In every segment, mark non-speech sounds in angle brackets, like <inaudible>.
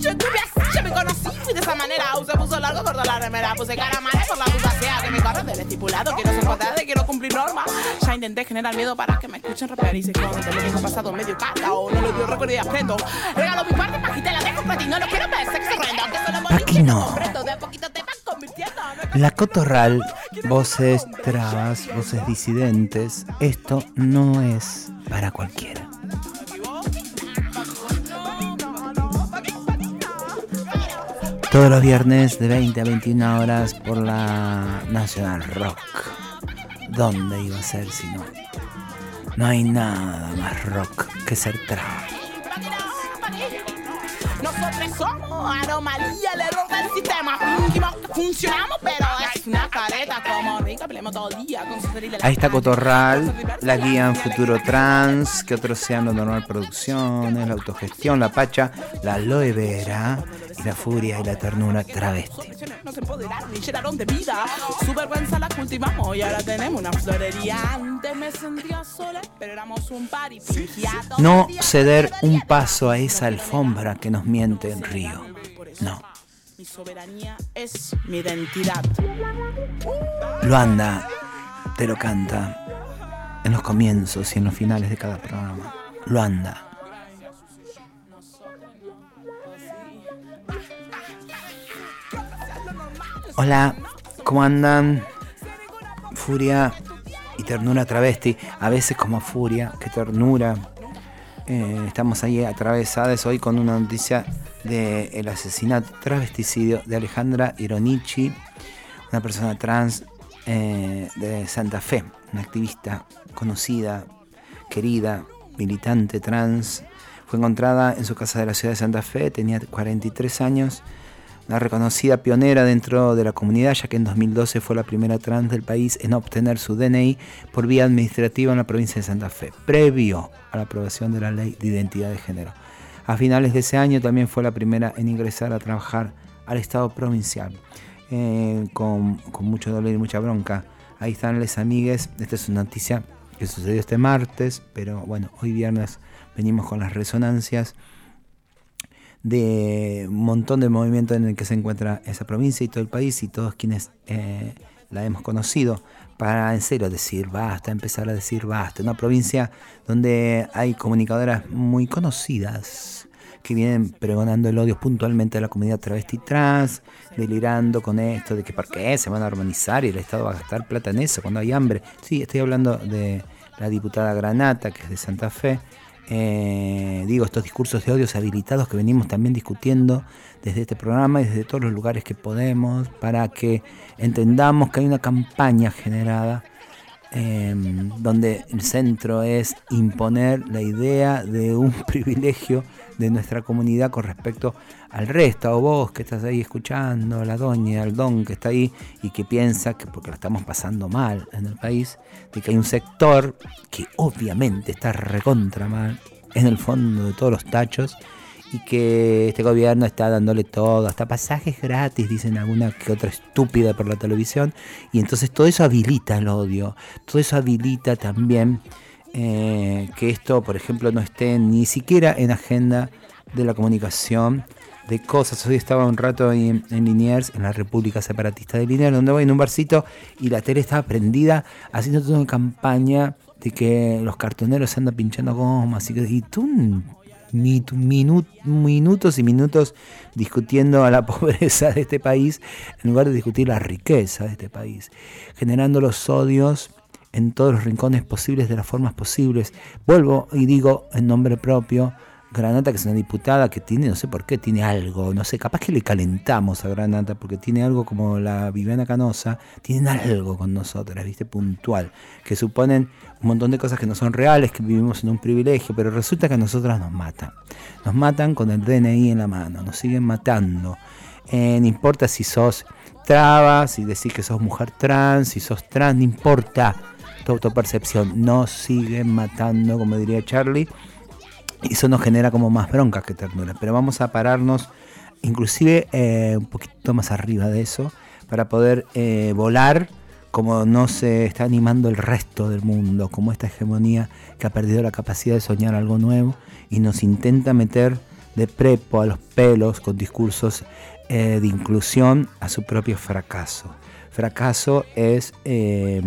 yo estuve así, yo me conocí, fui de esa manera. Se puso largo, cortó la remera, puse cara mala por la puta sea que me corro del estipulado. Quiero ser contratada, quiero cumplir normas. Ya intenté generar miedo para que me escuchen rapear y se jodan. Te lo tengo pasado medio carga o no lo dio recuerdo y afecto. Regalo mi parte, pa' te la dejo para ti, no lo quiero ver, sexo horrendo. Que solo Aquí no. De a poquito te van convirtiendo. La cotorral, voces trabas, voces disidentes, esto no es para cualquiera. Todos los viernes de 20 a 21 horas por la National Rock. ¿Dónde iba a ser si no? No hay nada más rock que ser somos anomalía, el error del sistema. Funcionamos, pero es una careta como rica, todo el día Ahí está. Cotorral, la guía en futuro trans, que otro océano normal producciones, la autogestión, la pacha, la aloe vera y la furia y la ternura travesti. Nos empoderaron y llenaron de vida. Su vergüenza la cultivamos y ahora tenemos una florería. Antes me sentía sola, pero éramos un par y fingía todo No ceder un paso a esa alfombra que nos miente en Río. No. Mi soberanía es mi identidad. Luanda te lo canta en los comienzos y en los finales de cada programa. Luanda. Hola, ¿cómo andan? Furia y ternura travesti. A veces como furia, qué ternura. Eh, estamos ahí atravesadas hoy con una noticia del asesinato travesticidio de Alejandra Ironichi, una persona trans eh, de Santa Fe, una activista conocida, querida, militante trans. Fue encontrada en su casa de la ciudad de Santa Fe, tenía 43 años, una reconocida pionera dentro de la comunidad, ya que en 2012 fue la primera trans del país en obtener su DNI por vía administrativa en la provincia de Santa Fe, previo a la aprobación de la ley de identidad de género. A finales de ese año también fue la primera en ingresar a trabajar al Estado provincial, eh, con, mucho dolor y mucha bronca. Ahí están les amigues, esta es una noticia que sucedió este martes, pero bueno, hoy viernes venimos con las resonancias de un montón de movimiento en el que se encuentra esa provincia y todo el país y todos quienes eh, la hemos conocido para en serio decir basta, empezar a decir basta. Una provincia donde hay comunicadoras muy conocidas que vienen pregonando el odio puntualmente a la comunidad travesti trans, delirando con esto de que por qué se van a armonizar y el Estado va a gastar plata en eso cuando hay hambre. Sí, estoy hablando de la diputada Granata, que es de Santa Fe, eh, digo, estos discursos de odios habilitados que venimos también discutiendo desde este programa y desde todos los lugares que podemos, para que entendamos que hay una campaña generada eh, donde el centro es imponer la idea de un <laughs> privilegio de nuestra comunidad con respecto al resto, o vos que estás ahí escuchando, la doña, el don que está ahí y que piensa que porque la estamos pasando mal en el país, de que hay un sector que obviamente está recontra mal en el fondo de todos los tachos y que este gobierno está dándole todo, hasta pasajes gratis, dicen alguna que otra estúpida por la televisión, y entonces todo eso habilita el odio, todo eso habilita también eh, que esto, por ejemplo, no esté ni siquiera en agenda de la comunicación de cosas. Hoy estaba un rato en, en Liniers, en la República Separatista de Liniers, donde voy en un barcito y la tele estaba prendida haciendo toda una campaña de que los cartoneros andan pinchando gomas y, y tú minutos y minutos discutiendo a la <laughs> pobreza de este país en lugar de discutir la riqueza de este país, generando los odios en todos los rincones posibles de las formas posibles. Vuelvo y digo en nombre propio, Granata, que es una diputada que tiene, no sé por qué, tiene algo, no sé, capaz que le calentamos a Granata porque tiene algo como la Viviana Canosa, tienen algo con nosotras, ¿viste? Puntual, que suponen un montón de cosas que no son reales, que vivimos en un privilegio, pero resulta que a nosotras nos matan. Nos matan con el DNI en la mano, nos siguen matando. Eh, no importa si sos traba, si decís que sos mujer trans, si sos trans, no importa tu autopercepción, nos siguen matando, como diría Charlie. Y eso nos genera como más bronca que ternura. Pero vamos a pararnos inclusive eh, un poquito más arriba de eso para poder eh, volar como no se está animando el resto del mundo, como esta hegemonía que ha perdido la capacidad de soñar algo nuevo y nos intenta meter de prepo a los pelos con discursos eh, de inclusión a su propio fracaso. Fracaso es eh,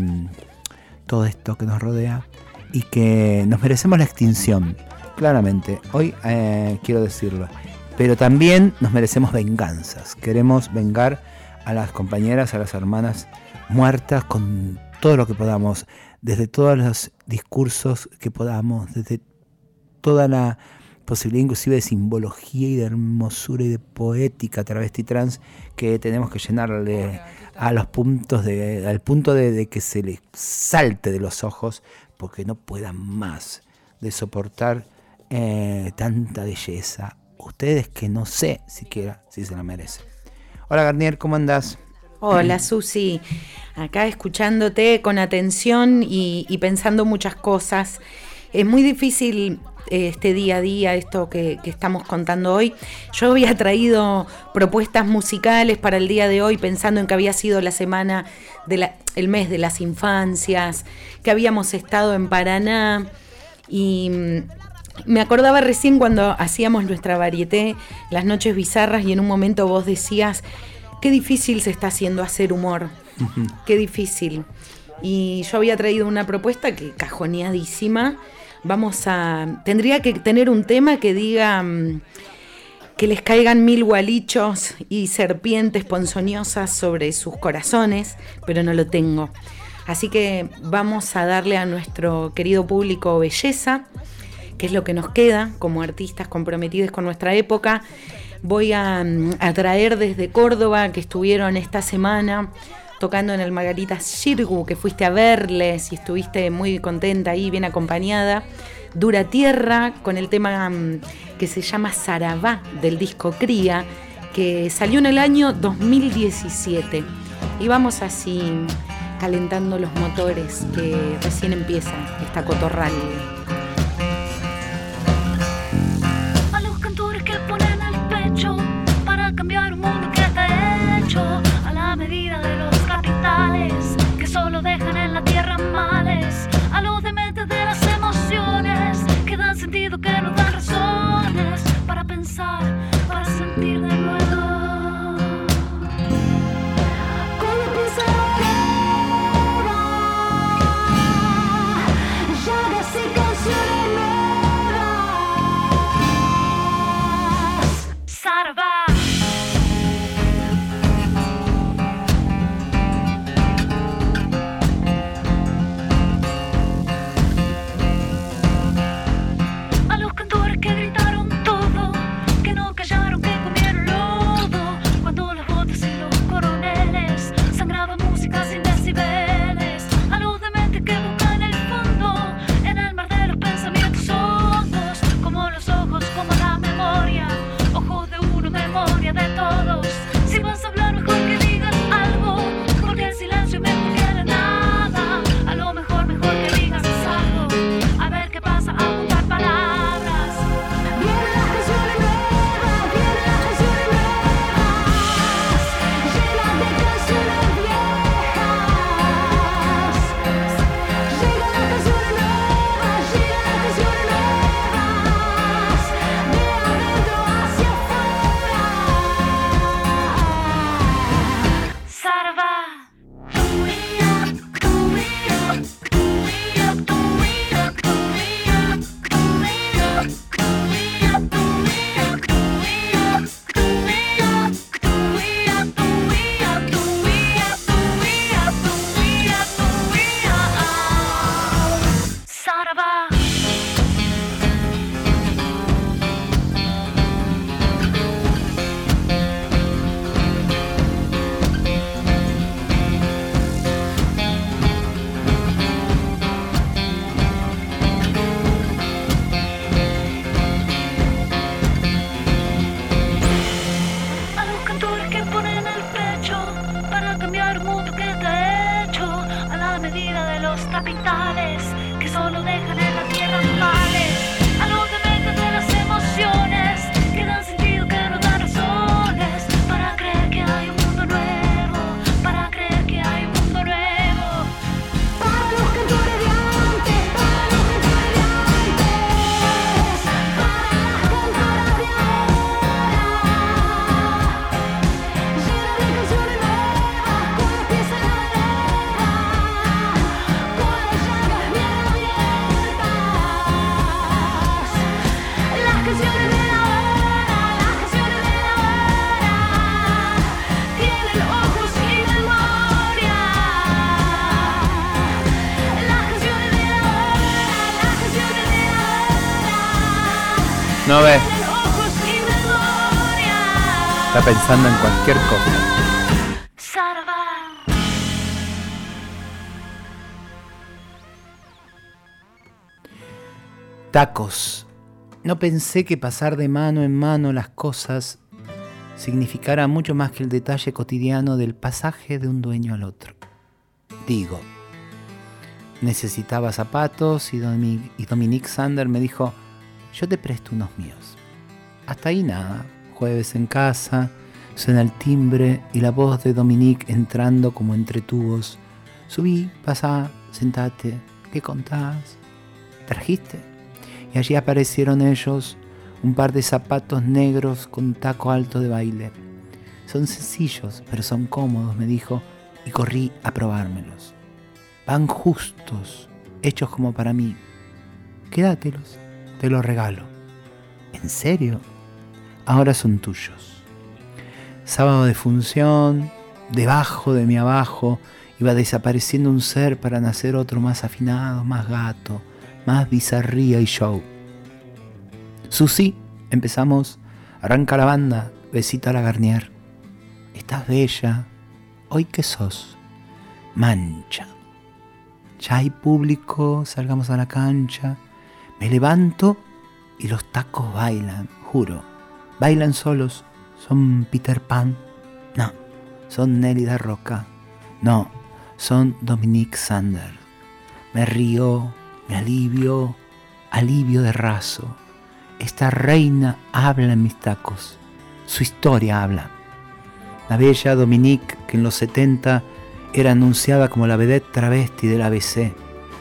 todo esto que nos rodea y que nos merecemos la extinción, claramente. Hoy eh, quiero decirlo. Pero también nos merecemos venganzas. Queremos vengar a las compañeras, a las hermanas muertas con todo lo que podamos, desde todos los discursos que podamos, desde toda la posibilidad inclusive de simbología y de hermosura y de poética travesti trans que tenemos que llenarle a los puntos de, al punto de, que se les salte de los ojos porque no puedan más de soportar eh, tanta belleza. Ustedes que no sé siquiera si se la merecen. Hola Garnier, ¿cómo andás? Hola Susi, acá escuchándote con atención y, pensando muchas cosas. Es muy difícil eh, este día a día, esto que, estamos contando hoy. Yo había traído propuestas musicales para el día de hoy pensando en que había sido la semana, de el mes de las infancias, que habíamos estado en Paraná y mm, me acordaba recién cuando hacíamos nuestra varieté, las noches bizarras, y en un momento vos decías Qué difícil se está haciendo hacer humor. Qué difícil. Y yo había traído una propuesta que cajoneadísima. Vamos a. Tendría que tener un tema que diga mm, que les caigan mil gualichos y serpientes ponzoñosas sobre sus corazones, pero no lo tengo. Así que vamos a darle a nuestro querido público belleza, que es lo que nos queda como artistas comprometidos con nuestra época voy a, traer desde Córdoba, que estuvieron esta semana tocando en el Margarita Shirgu, que fuiste a verles y estuviste muy contenta ahí, bien acompañada. Dura Tierra, con el tema mm, que se llama Sarabá del disco Cría, que salió en el año 2017. Y vamos así calentando los motores que recién empieza esta cotorral. Cambiar un mundo que está hecho a la medida de los capitales que solo dejan en la tierra males, a los dementes de las emociones que dan sentido, que nos dan razones para pensar, pensando en cualquier cosa. Tacos. No pensé que pasar de mano en mano las cosas significara mucho más que el detalle cotidiano del pasaje de un dueño al otro. Digo, necesitaba zapatos y, Domi- y Dominique Sander me dijo, yo te presto unos míos. Hasta ahí nada. Jueves en casa, suena el timbre y la voz de Dominique entrando como entre tubos. Subí, pasá, sentate, ¿qué contás? ¿Trajiste? Y allí aparecieron ellos, un par de zapatos negros con taco alto de baile. Son sencillos, pero son cómodos, me dijo, y corrí a probármelos. Van justos, hechos como para mí. Quédatelos, te los regalo. ¿En serio? Ahora son tuyos. Sábado de función, debajo de mi abajo, iba desapareciendo un ser para nacer otro más afinado, más gato, más bizarría y show. Susi, empezamos. Arranca la banda, besita a la Garnier. Estás bella. ¿Hoy qué sos? Mancha. Ya hay público, salgamos a la cancha. Me levanto y los tacos bailan, juro. Bailan solos. Son Peter Pan. No, son Nelly da Roca. No, son Dominique Sander. Me río, me alivio, alivio de raso. Esta reina habla en mis tacos. Su historia habla. La bella Dominique, que en los 70 era anunciada como la vedette travesti del ABC,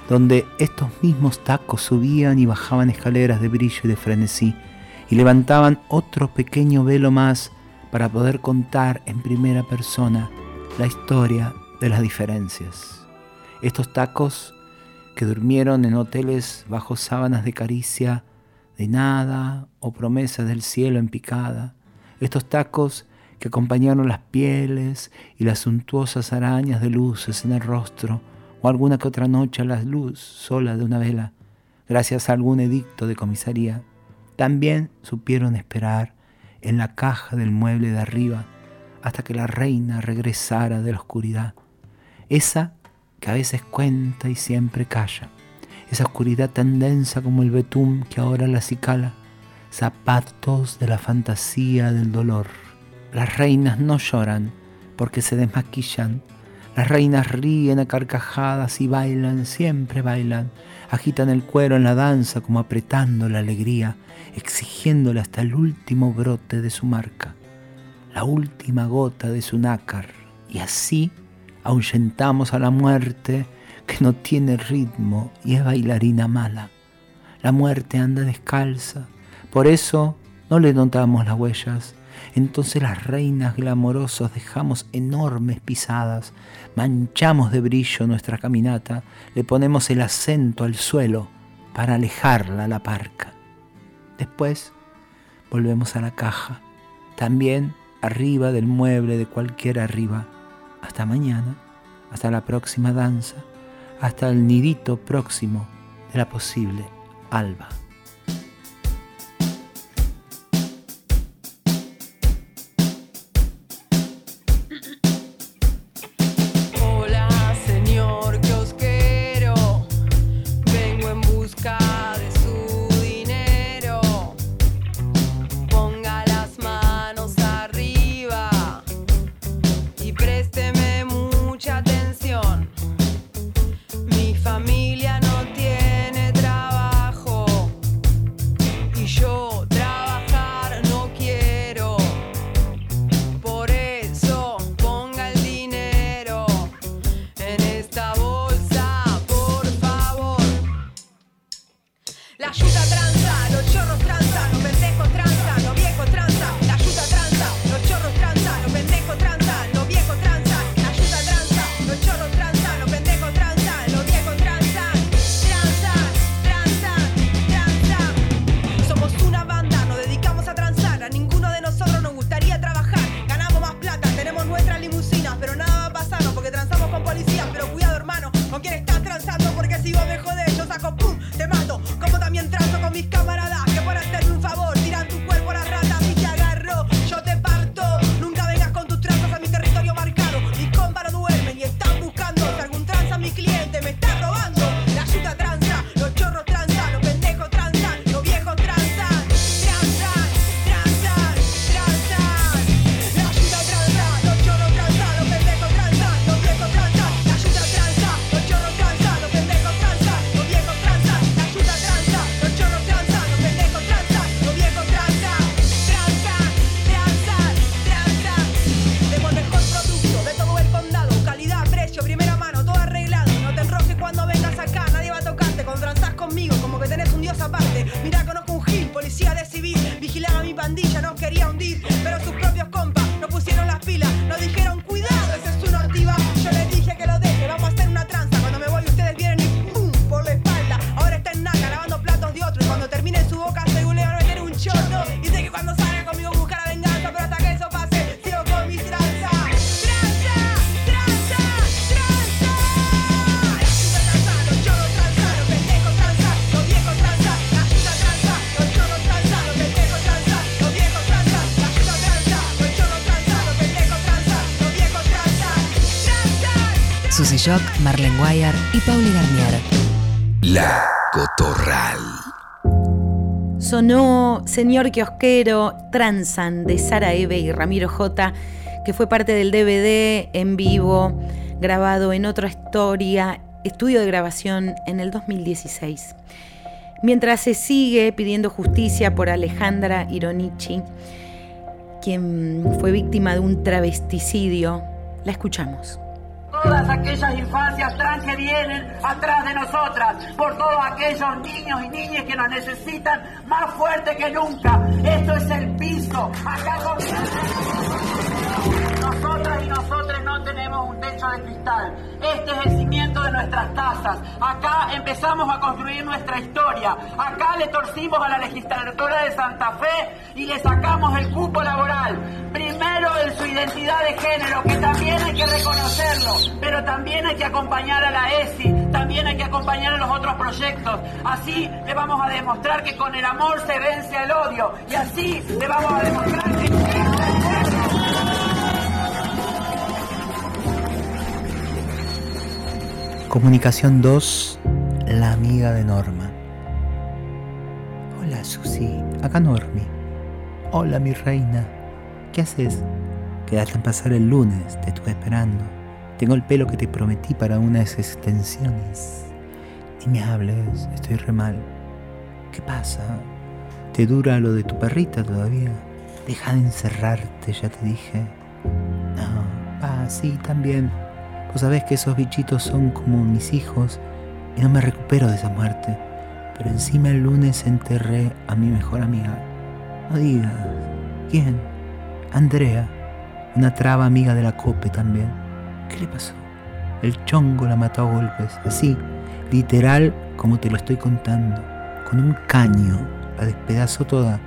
donde estos mismos tacos subían y bajaban escaleras de brillo y de frenesí, y levantaban otro pequeño velo más para poder contar en primera persona la historia de las diferencias. Estos tacos que durmieron en hoteles bajo sábanas de caricia, de nada o promesas del cielo en picada. Estos tacos que acompañaron las pieles y las suntuosas arañas de luces en el rostro, o alguna que otra noche a la luz sola de una vela, gracias a algún edicto de comisaría, también supieron esperar en la caja del mueble de arriba hasta que la reina regresara de la oscuridad, esa que a veces cuenta y siempre calla, esa oscuridad tan densa como el betún que ahora la acicala, zapatos de la fantasía del dolor. Las reinas no lloran porque se desmaquillan, las reinas ríen a carcajadas y bailan, siempre bailan, agitan el cuero en la danza como apretando la alegría, exigiéndole hasta el último brote de su marca, la última gota de su nácar, y así ahuyentamos a la muerte que no tiene ritmo y es bailarina mala. La muerte anda descalza, por eso no le notamos las huellas. Entonces las reinas glamorosos dejamos enormes pisadas, manchamos de brillo nuestra caminata, le ponemos el acento al suelo para alejarla la parca. Después volvemos a la caja, también arriba del mueble de cualquier arriba. Hasta mañana, hasta la próxima danza, hasta el nidito próximo de la posible alba. Shock, Marlene Guayar y Pauli Garnier. La Cotorral. Sonó Señor Kiosquero, Transan de Sara Eve y Ramiro J, que fue parte del DVD en vivo, grabado en otra historia, estudio de grabación en el 2016. Mientras se sigue pidiendo justicia por Alejandra Ironici, quien fue víctima de un travesticidio, la escuchamos. Todas aquellas infancias trans que vienen atrás de nosotras, por todos aquellos niños y niñas que nos necesitan más fuerte que nunca. Esto es el piso. Acá comienza. Nosotras y nosotros no tenemos un techo de cristal. Este es el cimiento de nuestras casas. Acá empezamos a construir nuestra historia. Acá le torcimos a la legislatura de Santa Fe y le sacamos el cupo laboral. Primero en su identidad de género, que también hay que reconocerlo, pero también hay que acompañar a la ESI, también hay que acompañar a los otros proyectos. Así le vamos a demostrar que con el amor se vence el odio y así le vamos a demostrar que... Comunicación 2, la amiga de Norma. Hola Susi, acá Normi. Hola mi reina. ¿Qué haces? Quedaste en pasar el lunes, te estuve esperando. Tengo el pelo que te prometí para unas extensiones. Ni me hables, estoy re mal. ¿Qué pasa? ¿Te dura lo de tu perrita todavía? Deja de encerrarte, ya te dije. No, ah, sí, también. Vos sabés que esos bichitos son como mis hijos y no me recupero de esa muerte. Pero encima el lunes enterré a mi mejor amiga. No digas. ¿Quién? Andrea. Una traba amiga de la COPE también. ¿Qué le pasó? El chongo la mató a golpes. Así, literal como te lo estoy contando. Con un caño. La despedazó toda.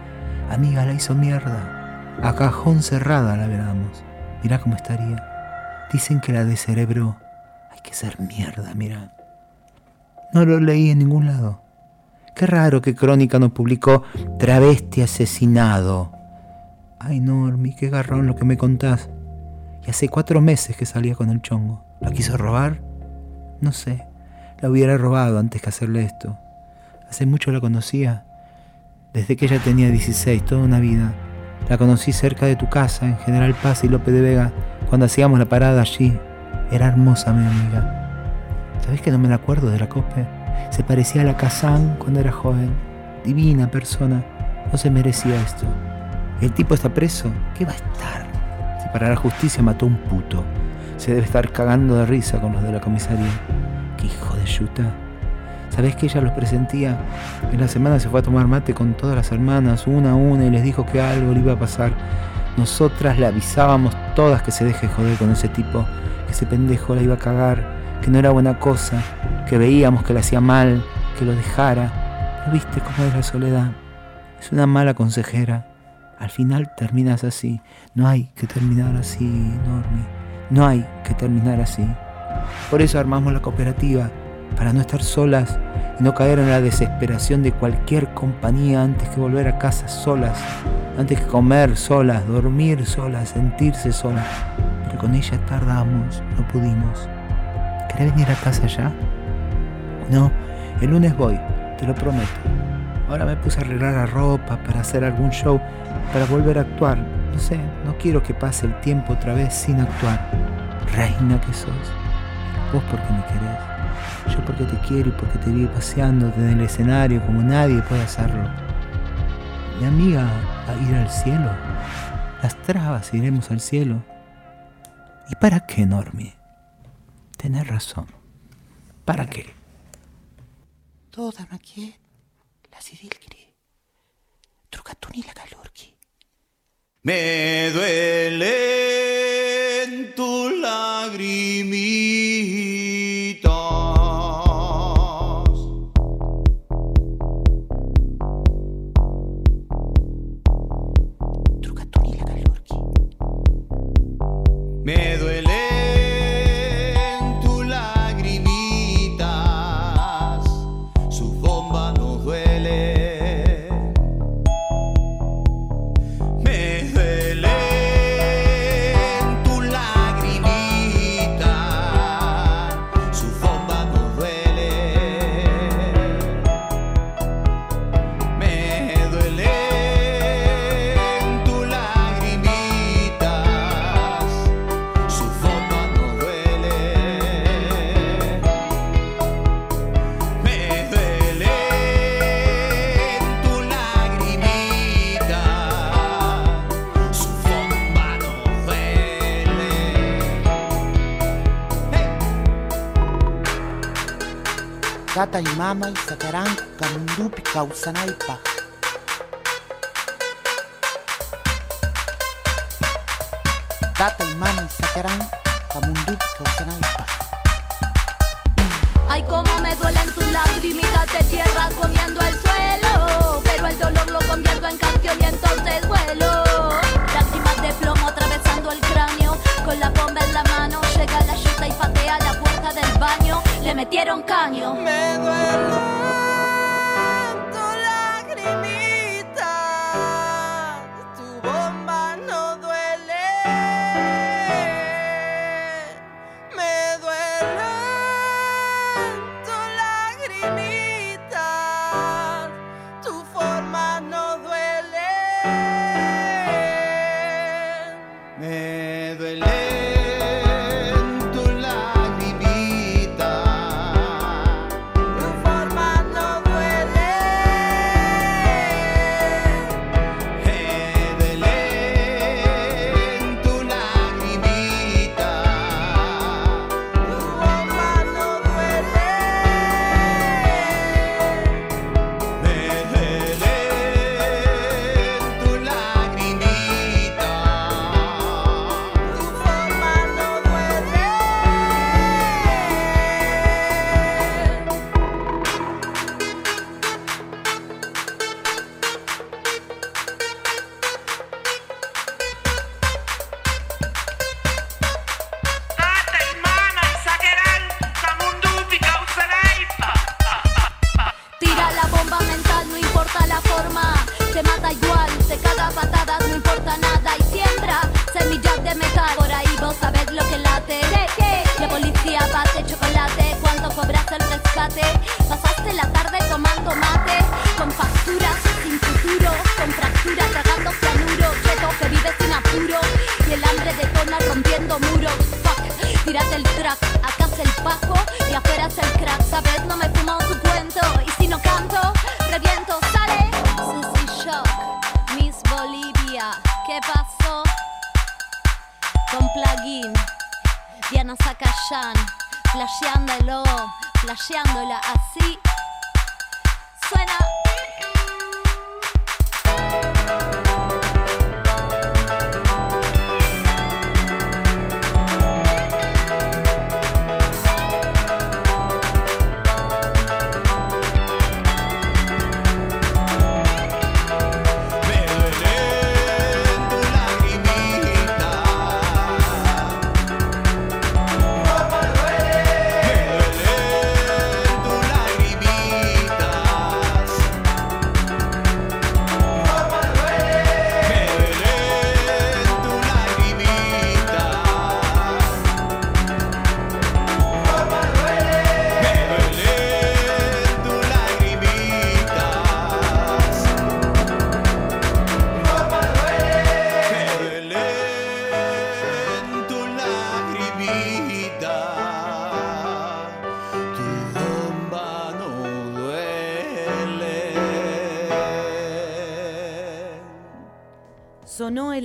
Amiga la hizo mierda. A cajón cerrada la veramos. Mirá cómo estaría. Dicen que la de cerebro hay que ser mierda, mira. No lo leí en ningún lado. Qué raro que Crónica no publicó Travesti asesinado. Ay, Normi, qué garrón lo que me contás. Y hace cuatro meses que salía con el chongo. ¿La quiso robar? No sé. La hubiera robado antes que hacerle esto. Hace mucho la conocía. Desde que ella tenía 16, toda una vida. La conocí cerca de tu casa, en General Paz y López de Vega, cuando hacíamos la parada allí. Era hermosa mi amiga. ¿Sabés que no me la acuerdo de la cope? Se parecía a la Kazán cuando era joven. Divina persona. No se merecía esto. ¿El tipo está preso? ¿Qué va a estar? Si para la justicia mató a un puto. Se debe estar cagando de risa con los de la comisaría. ¡Qué hijo de yuta! ¿Sabés que ella los presentía? En la semana se fue a tomar mate con todas las hermanas, una a una, y les dijo que algo le iba a pasar. Nosotras le avisábamos todas que se deje joder con ese tipo, que ese pendejo la iba a cagar, que no era buena cosa, que veíamos que le hacía mal, que lo dejara. Pero viste cómo es la soledad. Es una mala consejera. Al final terminas así. No hay que terminar así, Normi. No hay que terminar así. Por eso armamos la cooperativa, para no estar solas y no caer en la desesperación de cualquier compañía antes que volver a casa solas, antes que comer solas, dormir solas, sentirse solas. Pero con ella tardamos, no pudimos. ¿Querés venir a casa ya? No, el lunes voy, te lo prometo. Ahora me puse a arreglar la ropa para hacer algún show, para volver a actuar. No sé, no quiero que pase el tiempo otra vez sin actuar. Reina que sos. Vos porque me querés. Yo porque te quiero y porque te vi paseándote en el escenario como nadie puede hacerlo. Mi amiga va a ir al cielo. Las trabas iremos al cielo. ¿Y para qué, Normi? Tenés razón. ¿Para qué? Toda maquiet, la sidilkiri. Trucatuni la calurki. Me duelen tus lagrimitas. Tata y sacarán camundupi causanaipa. Tata y mama y sacarán camundupi causanaipa. Ay, cómo me duelen tus lagrimitas de tierra comiendo metieron caño. Me duelen tarde tomando mate. Con facturas sin futuro. Con fractura tragando cianuro. Cheto que vive sin apuro. Y el hambre detona rompiendo muros. Fuck, tírate el track. Acá es el pajo y afuera es el crack. ¿Sabes? No me fumo tu cuento. Y si no canto, reviento. Sale. Susi Shock, Miss Bolivia. ¿Qué pasó? Con plugin. Diana Zacayán. Flasheándolo. Flasheándola así. Suena.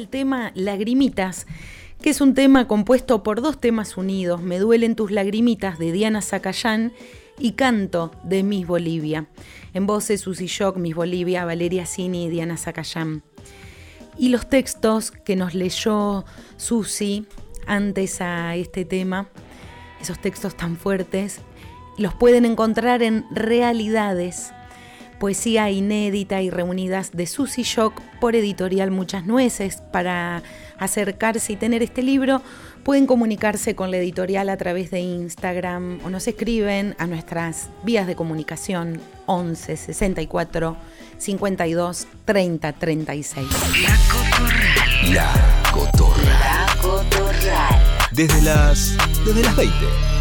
Tema Lagrimitas, que es un tema compuesto por dos temas unidos, Me duelen tus lagrimitas de Diana Zacayán y Canto de Miss Bolivia. En voces Susi Shock, Miss Bolivia, Valeria Cini y Diana Zacayán. Y los textos que nos leyó Susi antes a este tema, esos textos tan fuertes, los pueden encontrar en Realidades, poesía inédita y reunidas de Susi Shock por editorial Muchas Nueces. Para acercarse y tener este libro, pueden comunicarse con la editorial a través de Instagram o nos escriben a nuestras vías de comunicación 11 64 52 30 36. La Cotorral. Desde las. desde las 20.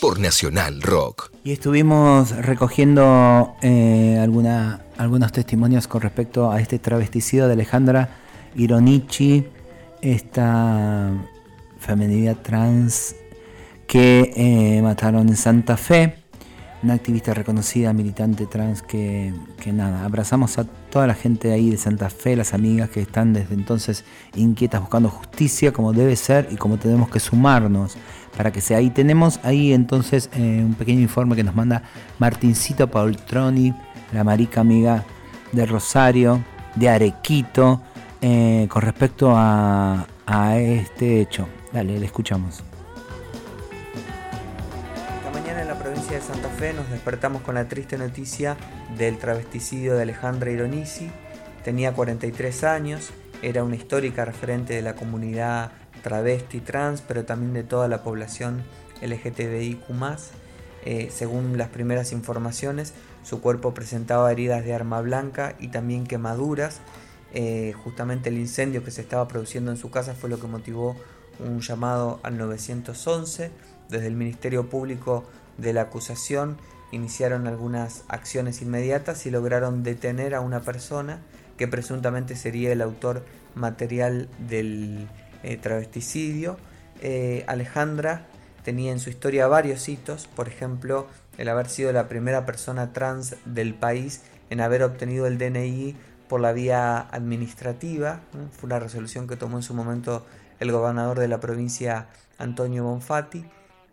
Por Nacional Rock. Y estuvimos recogiendo eh, algunos testimonios con respecto a este travesticido de Alejandra Ironichi, esta feminidad trans que eh, mataron en Santa Fe, una activista reconocida, militante trans que, que nada, abrazamos a toda la gente ahí de Santa Fe, las amigas que están desde entonces inquietas buscando justicia como debe ser y como tenemos que sumarnos para que sea. Ahí tenemos ahí entonces eh, un pequeño informe que nos manda Martincito Paultroni, la marica amiga de Rosario, de Arequito, eh, con respecto a, a este hecho. Dale, le escuchamos. Esta mañana en la provincia de Santa Fe nos despertamos con la triste noticia del travesticidio de Alejandra Ironisi. Tenía 43 años, era una histórica referente de la comunidad travesti trans, pero también de toda la población LGTBIQ. Eh, según las primeras informaciones, su cuerpo presentaba heridas de arma blanca y también quemaduras. Eh, justamente el incendio que se estaba produciendo en su casa fue lo que motivó un llamado al 911. Desde el Ministerio Público de la acusación iniciaron algunas acciones inmediatas y lograron detener a una persona que presuntamente sería el autor material del eh, travesticidio. Eh, Alejandra tenía en su historia varios hitos, por ejemplo, el haber sido la primera persona trans del país en haber obtenido el DNI por la vía administrativa. Fue una resolución que tomó en su momento el gobernador de la provincia Antonio Bonfatti.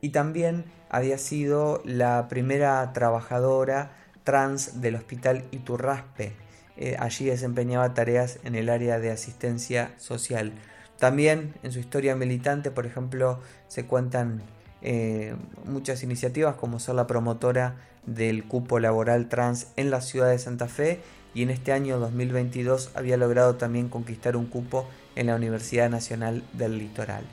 Y también había sido la primera trabajadora trans del hospital Iturraspe. Eh, allí desempeñaba tareas en el área de asistencia social. También en su historia militante, por ejemplo, se cuentan eh, muchas iniciativas como ser la promotora del cupo laboral trans en la ciudad de Santa Fe y en este año 2022 había logrado también conquistar un cupo en la Universidad Nacional del Litoral.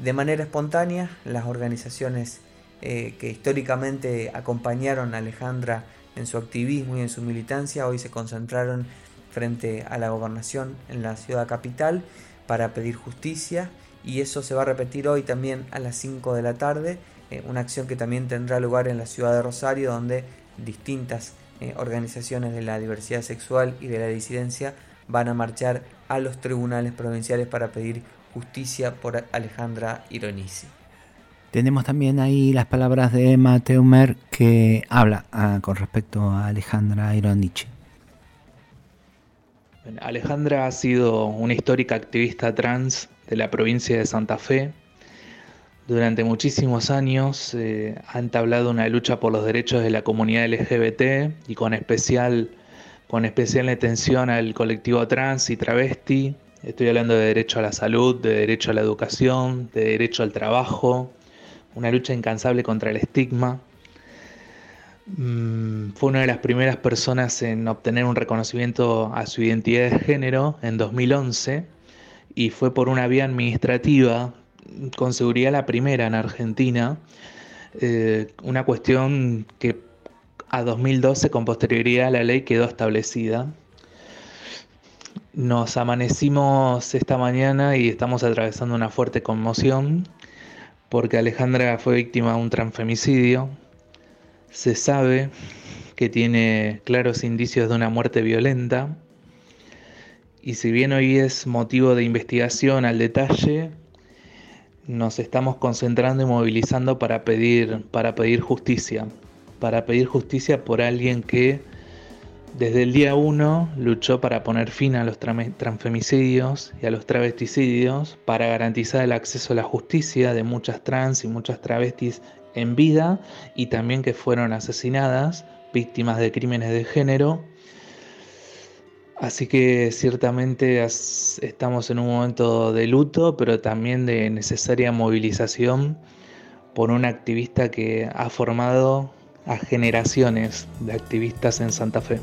De manera espontánea, las organizaciones eh, que históricamente acompañaron a Alejandra en su activismo y en su militancia hoy se concentraron frente a la gobernación en la ciudad capital para pedir justicia y eso se va a repetir hoy también a las 5 de la tarde, eh, una acción que también tendrá lugar en la ciudad de Rosario donde distintas eh, organizaciones de la diversidad sexual y de la disidencia van a marchar a los tribunales provinciales para pedir justicia por Alejandra Ironisi. Tenemos también ahí las palabras de Emma Teumer que habla ah, con respecto a Alejandra Ironici. Alejandra ha sido una histórica activista trans de la provincia de Santa Fe. Durante muchísimos años eh, ha entablado una lucha por los derechos de la comunidad LGBT y con especial, con especial atención al colectivo trans y travesti. Estoy hablando de derecho a la salud, de derecho a la educación, de derecho al trabajo, una lucha incansable contra el estigma. Mm, fue una de las primeras personas en obtener un reconocimiento a su identidad de género en 2011 y fue por una vía administrativa, con seguridad la primera en Argentina, eh, una cuestión que a 2012 con posterioridad la ley quedó establecida. Nos amanecimos esta mañana y estamos atravesando una fuerte conmoción porque Alejandra fue víctima de un transfemicidio. Se sabe que tiene claros indicios de una muerte violenta. Y si bien hoy es motivo de investigación al detalle, nos estamos concentrando y movilizando para pedir, para pedir justicia. Para pedir justicia por alguien que desde el día 1 luchó para poner fin a los transfemicidios y a los travesticidios, para garantizar el acceso a la justicia de muchas trans y muchas travestis en vida y también que fueron asesinadas, víctimas de crímenes de género. Así que ciertamente estamos en un momento de luto, pero también de necesaria movilización por un activista que ha formado a generaciones de activistas en Santa Fe.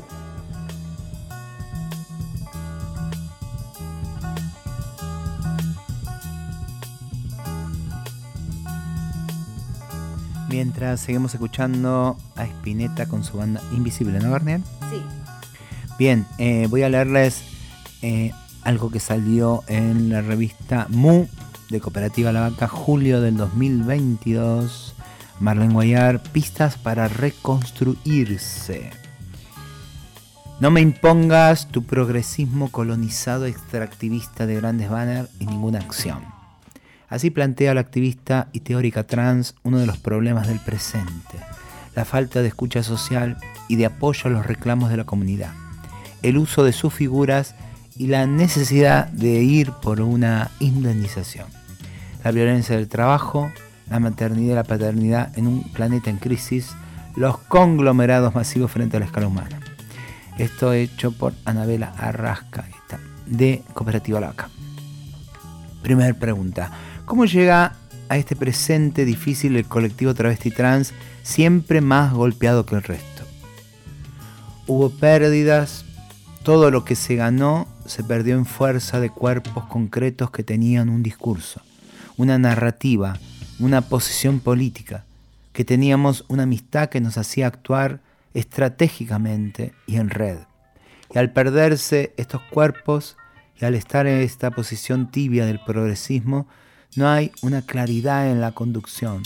Mientras seguimos escuchando a Spinetta con su banda Invisible, ¿no, Garnier? Sí. Bien, eh, voy a leerles eh, algo que salió en la revista Mu de Cooperativa La Vaca, julio del 2022. Marlene Guayar, pistas para reconstruirse. No me impongas tu progresismo colonizado extractivista de grandes banners y ninguna acción. Así plantea la activista y teórica trans uno de los problemas del presente, la falta de escucha social y de apoyo a los reclamos de la comunidad, el uso de sus figuras y la necesidad de ir por una indemnización, la violencia del trabajo, la maternidad y la paternidad en un planeta en crisis, los conglomerados masivos frente a la escala humana. Esto hecho por Anabela Arrasca de Cooperativa Laca. Primera pregunta. ¿Cómo llega a este presente difícil el colectivo travesti trans siempre más golpeado que el resto? Hubo pérdidas, todo lo que se ganó se perdió en fuerza de cuerpos concretos que tenían un discurso, una narrativa, una posición política, que teníamos una amistad que nos hacía actuar estratégicamente y en red. Y al perderse estos cuerpos y al estar en esta posición tibia del progresismo, no hay una claridad en la conducción.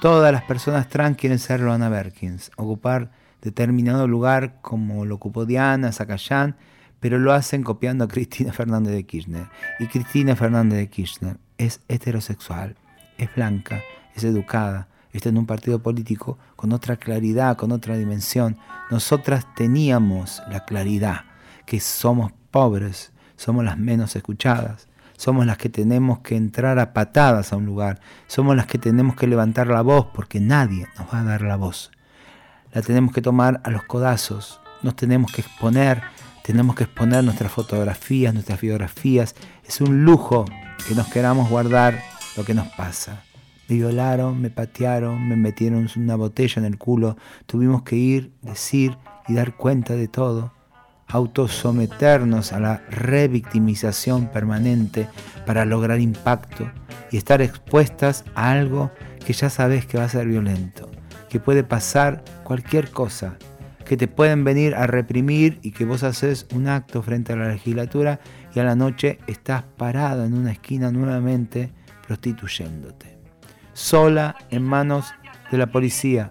Todas las personas trans quieren ser Loana Berkins, ocupar determinado lugar como lo ocupó Diana, Zacayán, pero lo hacen copiando a Cristina Fernández de Kirchner. Y Cristina Fernández de Kirchner es heterosexual, es blanca, es educada, está en un partido político con otra claridad, con otra dimensión. Nosotras teníamos la claridad que somos pobres, somos las menos escuchadas, somos las que tenemos que entrar a patadas a un lugar, somos las que tenemos que levantar la voz porque nadie nos va a dar la voz. La tenemos que tomar a los codazos, nos tenemos que exponer, tenemos que exponer nuestras fotografías, nuestras biografías. Es un lujo que nos queramos guardar lo que nos pasa. Me violaron, me patearon, me metieron una botella en el culo. Tuvimos que ir, decir y dar cuenta de todo. Autosometernos a la revictimización permanente para lograr impacto y estar expuestas a algo que ya sabes que va a ser violento, que puede pasar cualquier cosa, que te pueden venir a reprimir y que vos haces un acto frente a la legislatura y a la noche estás parada en una esquina nuevamente prostituyéndote sola en manos de la policía.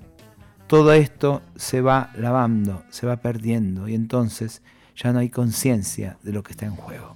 Todo esto se va lavando, se va perdiendo y entonces ya no hay conciencia de lo que está en juego.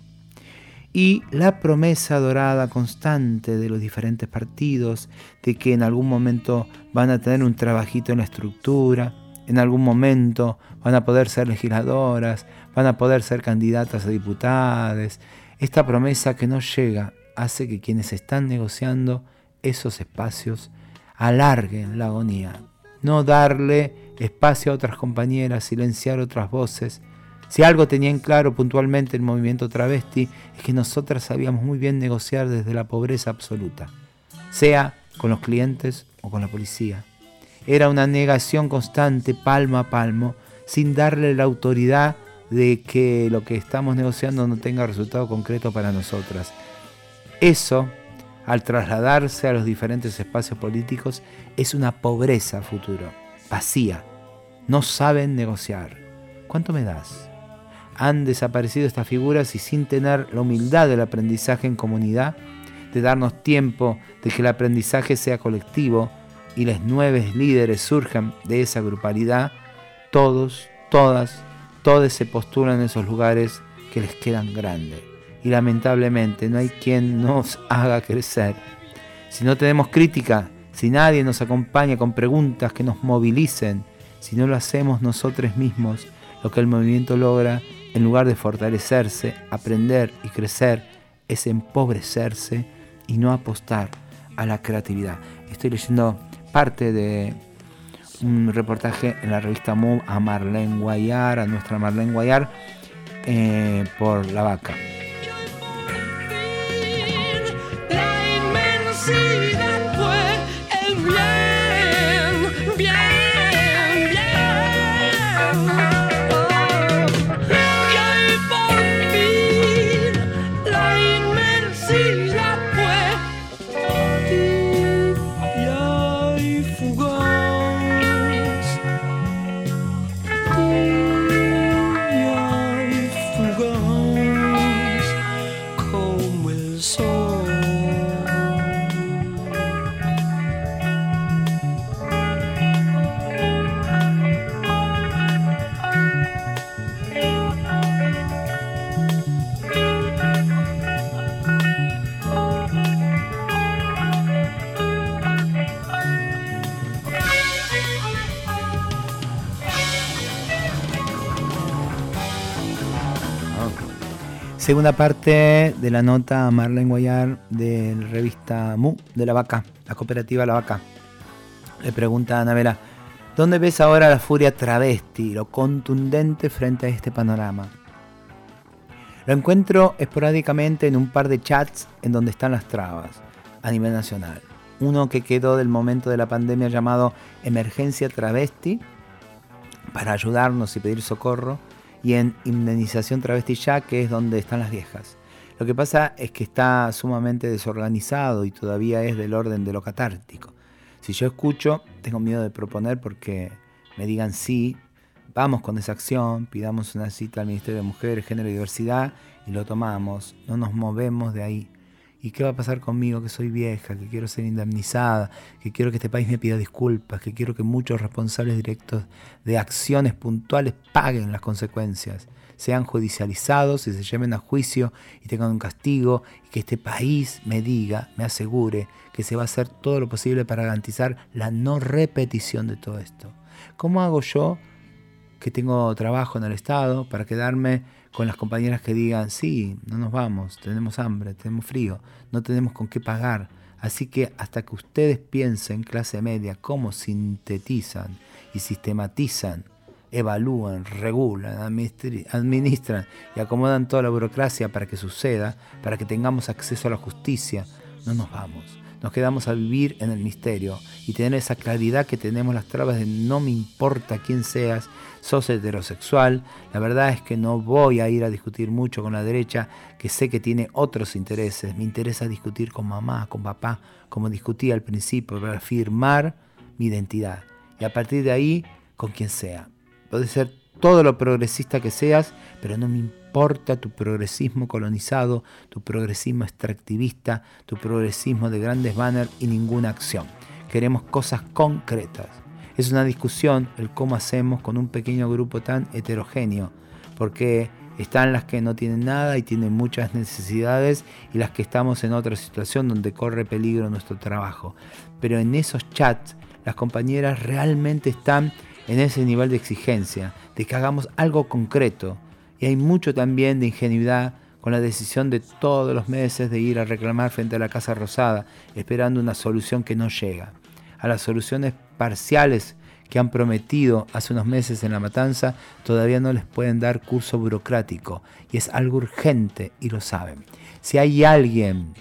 Y la promesa dorada constante de los diferentes partidos de que en algún momento van a tener un trabajito en la estructura, en algún momento van a poder ser legisladoras, van a poder ser candidatas a diputadas. Esta promesa que no llega hace que quienes están negociando esos espacios alarguen la agonía. No darle espacio a otras compañeras, silenciar otras voces. Si algo tenía en claro puntualmente el movimiento travesti es que nosotras sabíamos muy bien negociar desde la pobreza absoluta, sea con los clientes o con la policía. Era una negación constante, palmo a palmo, sin darle la autoridad de que lo que estamos negociando no tenga resultado concreto para nosotras. Eso al trasladarse a los diferentes espacios políticos es una pobreza futuro, vacía. No saben negociar. ¿Cuánto me das? Han desaparecido estas figuras y sin tener la humildad del aprendizaje en comunidad, de darnos tiempo de que el aprendizaje sea colectivo y los nueve líderes surjan de esa grupalidad, todos, todas, todos se postulan en esos lugares que les quedan grandes y lamentablemente no hay quien nos <laughs> haga crecer. Si no tenemos crítica, si nadie nos acompaña con preguntas que nos movilicen, si no lo hacemos nosotros mismos, lo que el movimiento logra, en lugar de fortalecerse, aprender y crecer, es empobrecerse y no apostar a la creatividad. Estoy leyendo parte de un reportaje en la revista Move a Marlene Guayar, a nuestra Marlene Guayar, eh, por la vaca. Segunda parte de la nota a Marlene Guayar de la revista MU de la Vaca, la cooperativa La Vaca. Le pregunta a Anabela, ¿dónde ves ahora la furia travesti, lo contundente frente a este panorama? Lo encuentro esporádicamente en un par de chats en donde están las trabas a nivel nacional. Uno que quedó del momento de la pandemia llamado Emergencia Travesti para ayudarnos y pedir socorro y en Indemnización Travesti Ya, que es donde están las viejas. Lo que pasa es que está sumamente desorganizado y todavía es del orden de lo catártico. Si yo escucho, tengo miedo de proponer porque me digan sí, vamos con esa acción, pidamos una cita al Ministerio de Mujeres, Género y Diversidad y lo tomamos, no nos movemos de ahí. ¿Y qué va a pasar conmigo que soy vieja, que quiero ser indemnizada, que quiero que este país me pida disculpas, que quiero que muchos responsables directos de acciones puntuales paguen las consecuencias, sean judicializados y se lleven a juicio y tengan un castigo y que este país me diga, me asegure que se va a hacer todo lo posible para garantizar la no repetición de todo esto? ¿Cómo hago yo que tengo trabajo en el Estado para quedarme con las compañeras que digan, sí, no nos vamos, tenemos hambre, tenemos frío, no tenemos con qué pagar. Así que hasta que ustedes piensen, clase media, cómo sintetizan y sistematizan, evalúan, regulan, administran y acomodan toda la burocracia para que suceda, para que tengamos acceso a la justicia, no nos vamos. Nos quedamos a vivir en el misterio y tener esa claridad que tenemos las trabas de no me importa quién seas, sos heterosexual. La verdad es que no voy a ir a discutir mucho con la derecha, que sé que tiene otros intereses. Me interesa discutir con mamá, con papá, como discutí al principio, para afirmar mi identidad. Y a partir de ahí, con quien sea. Puede ser todo lo progresista que seas, pero no me importa tu progresismo colonizado, tu progresismo extractivista, tu progresismo de grandes banners y ninguna acción. Queremos cosas concretas. Es una discusión el cómo hacemos con un pequeño grupo tan heterogéneo, porque están las que no tienen nada y tienen muchas necesidades y las que estamos en otra situación donde corre peligro nuestro trabajo. Pero en esos chats las compañeras realmente están en ese nivel de exigencia, de que hagamos algo concreto. Y hay mucho también de ingenuidad con la decisión de todos los meses de ir a reclamar frente a la Casa Rosada, esperando una solución que no llega. A las soluciones parciales que han prometido hace unos meses en la matanza, todavía no les pueden dar curso burocrático. Y es algo urgente y lo saben. Si hay alguien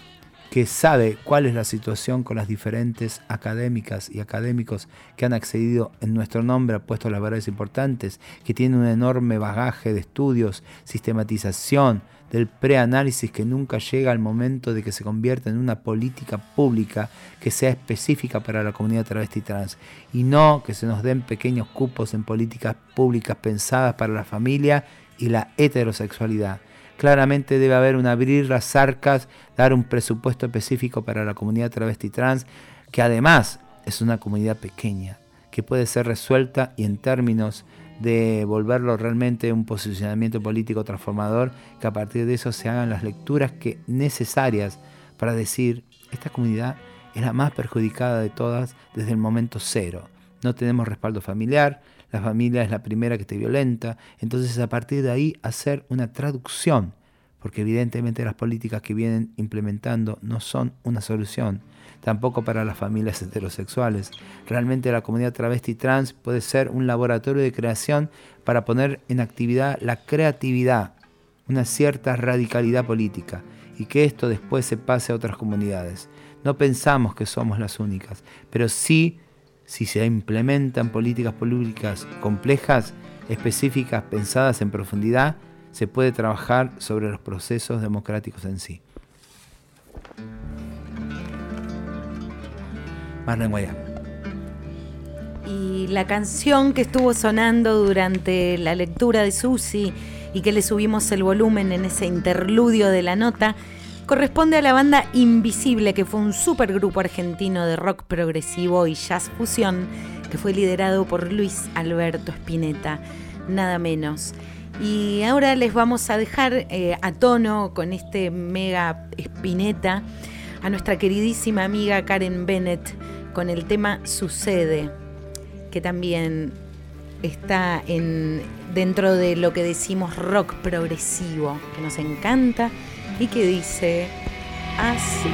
que sabe cuál es la situación con las diferentes académicas y académicos que han accedido en nuestro nombre a puestos laborales importantes, que tienen un enorme bagaje de estudios, sistematización, del preanálisis que nunca llega al momento de que se convierta en una política pública que sea específica para la comunidad travesti trans y no que se nos den pequeños cupos en políticas públicas pensadas para la familia y la heterosexualidad. Claramente debe haber un abrir las arcas, dar un presupuesto específico para la comunidad travesti trans, que además es una comunidad pequeña, que puede ser resuelta y en términos de volverlo realmente un posicionamiento político transformador, que a partir de eso se hagan las lecturas que necesarias para decir, esta comunidad es la más perjudicada de todas desde el momento cero. No tenemos respaldo familiar, la familia es la primera que te violenta, entonces a partir de ahí hacer una traducción, porque evidentemente las políticas que vienen implementando no son una solución, tampoco para las familias heterosexuales. Realmente la comunidad travesti trans puede ser un laboratorio de creación para poner en actividad la creatividad una cierta radicalidad política y que esto después se pase a otras comunidades. No pensamos que somos las únicas, pero sí, si se implementan políticas públicas complejas, específicas, pensadas en profundidad, se puede trabajar sobre los procesos democráticos en sí. Y la canción que estuvo sonando durante la lectura de Susi y que le subimos el volumen en ese interludio de la nota, corresponde a la banda Invisible, que fue un supergrupo argentino de rock progresivo y jazz fusión, que fue liderado por Luis Alberto Spinetta, nada menos. Y ahora les vamos a dejar eh, a tono con este mega Spinetta a nuestra queridísima amiga Karen Bennett con el tema Sucede, que también está en, dentro de lo que decimos rock progresivo, que nos encanta y que dice así.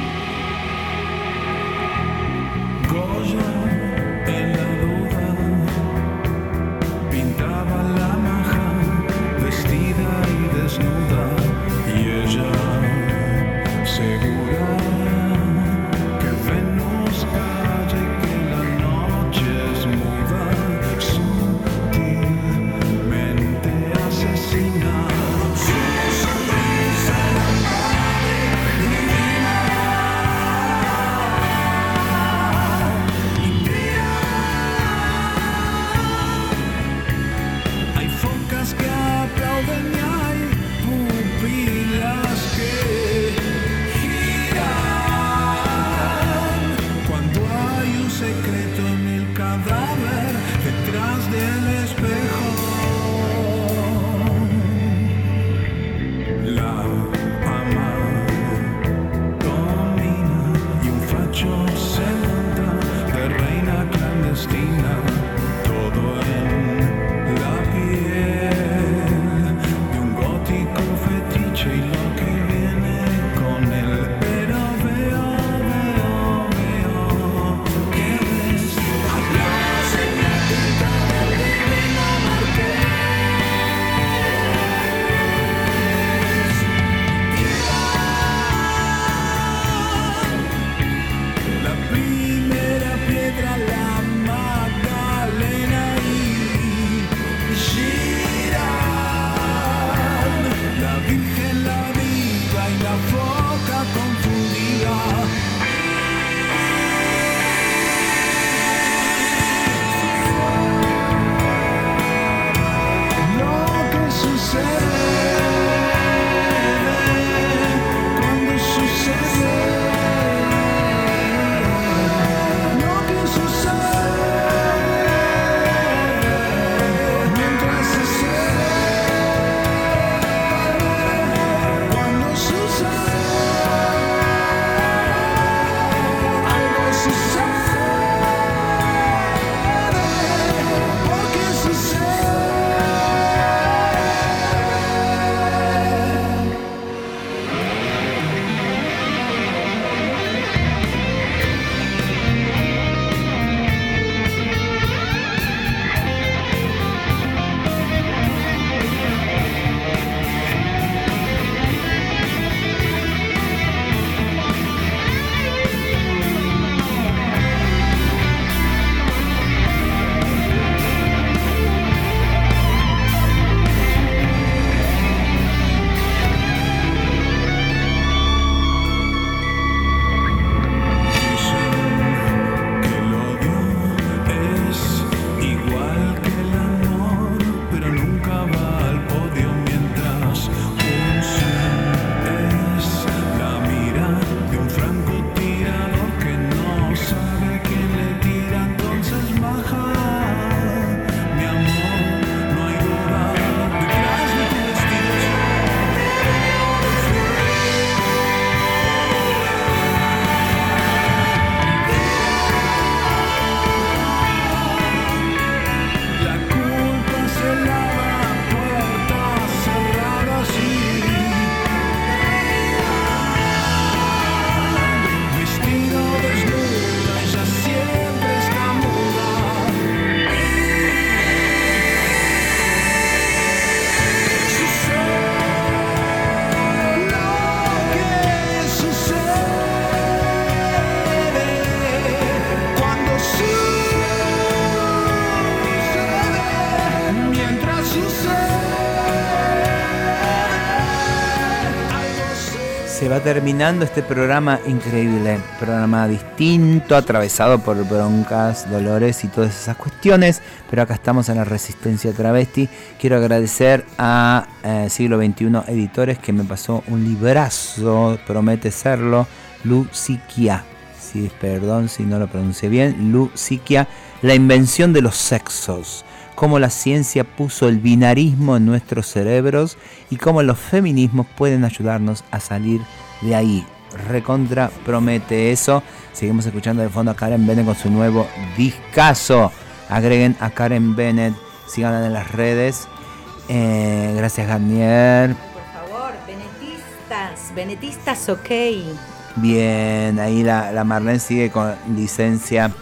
Terminando este programa increíble, programa distinto, atravesado por broncas, dolores y todas esas cuestiones, pero acá estamos en la Resistencia Travesti. Quiero agradecer a eh, Siglo XXI Editores que me pasó un librazo, promete serlo, Luciquia. Sí, perdón si no lo pronuncié bien, Luciquia, la invención de los sexos cómo la ciencia puso el binarismo en nuestros cerebros y cómo los feminismos pueden ayudarnos a salir ahí. Recontra promete eso. Seguimos escuchando de fondo a Karen Bennett con su nuevo discazo. Agreguen a Karen Bennett, síganla en las redes. Eh, gracias Garnier. Por favor, benetistas, benetistas ok. Bien, ahí la, la Marlene sigue con licencia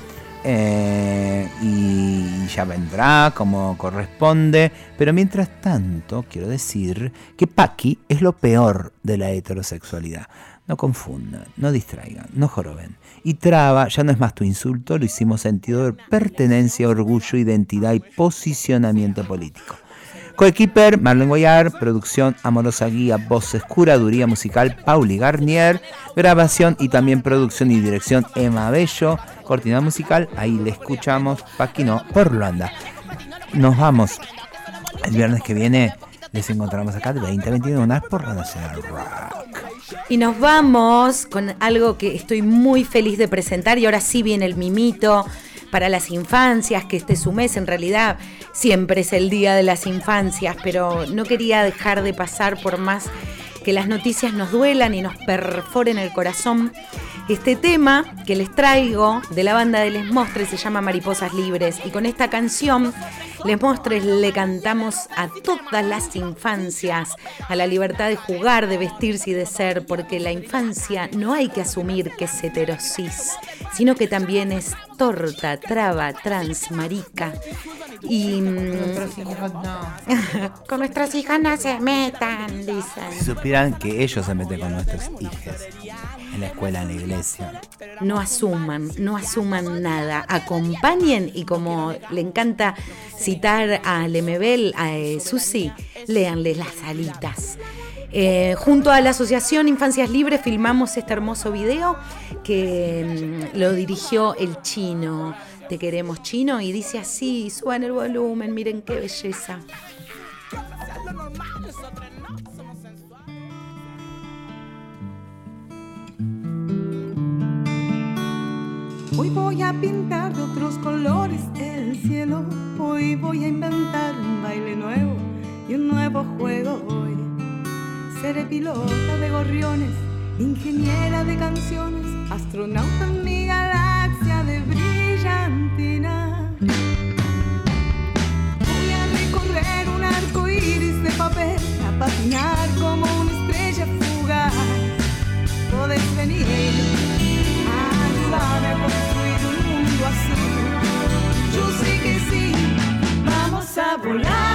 eh, y ya vendrá como corresponde. Pero mientras tanto, quiero decir que Paqui es lo peor de la heterosexualidad. No confundan, no distraigan, no joroben. Y traba ya no es más tu insulto, lo hicimos sentido de pertenencia, orgullo, identidad y posicionamiento político. Coequiper, Marlene Guayar, producción Amorosa Guía, voces, curaduría musical, Pauli Garnier, grabación y también producción y dirección Emma Bello, cortina musical, ahí le escuchamos, Paquino por Luanda. Nos vamos. El viernes que viene les encontramos acá de 20 a 21 horas por la Nacional Rock. Y nos vamos con algo que estoy muy feliz de presentar y ahora sí viene el mimito para las infancias, que este es su mes, en realidad siempre es el día de las infancias, pero no quería dejar de pasar por más que las noticias nos duelan y nos perforen el corazón. Este tema que les traigo de la banda de Les Mostres se llama Mariposas Libres y con esta canción Les Mostres le cantamos a todas las infancias, a la libertad de jugar, de vestirse y de ser, porque la infancia no hay que asumir que es heterosis, sino que también es torta, traba, trans, marica. Y <laughs> con nuestras hijas no se metan, dicen. Si supieran que ellos se meten con nuestros hijos en la escuela, en la iglesia. No asuman, no asuman nada. Acompañen y como le encanta citar a Lemebel, a Susi, léanles las alitas. Eh, junto a la Asociación Infancias Libres filmamos este hermoso video que mm, lo dirigió el chino. Te queremos chino y dice así, suban el volumen, miren qué belleza. Hoy voy a pintar de otros colores el cielo. Hoy voy a inventar un baile nuevo y un nuevo juego hoy. Seré pilota de gorriones, ingeniera de canciones, astronauta en mi galaxia de brillantina. Voy a recorrer un arco iris de papel, a patinar como una estrella fugaz. Podés venir sabe construir un mundo así. Yo sí que sí, vamos a volar.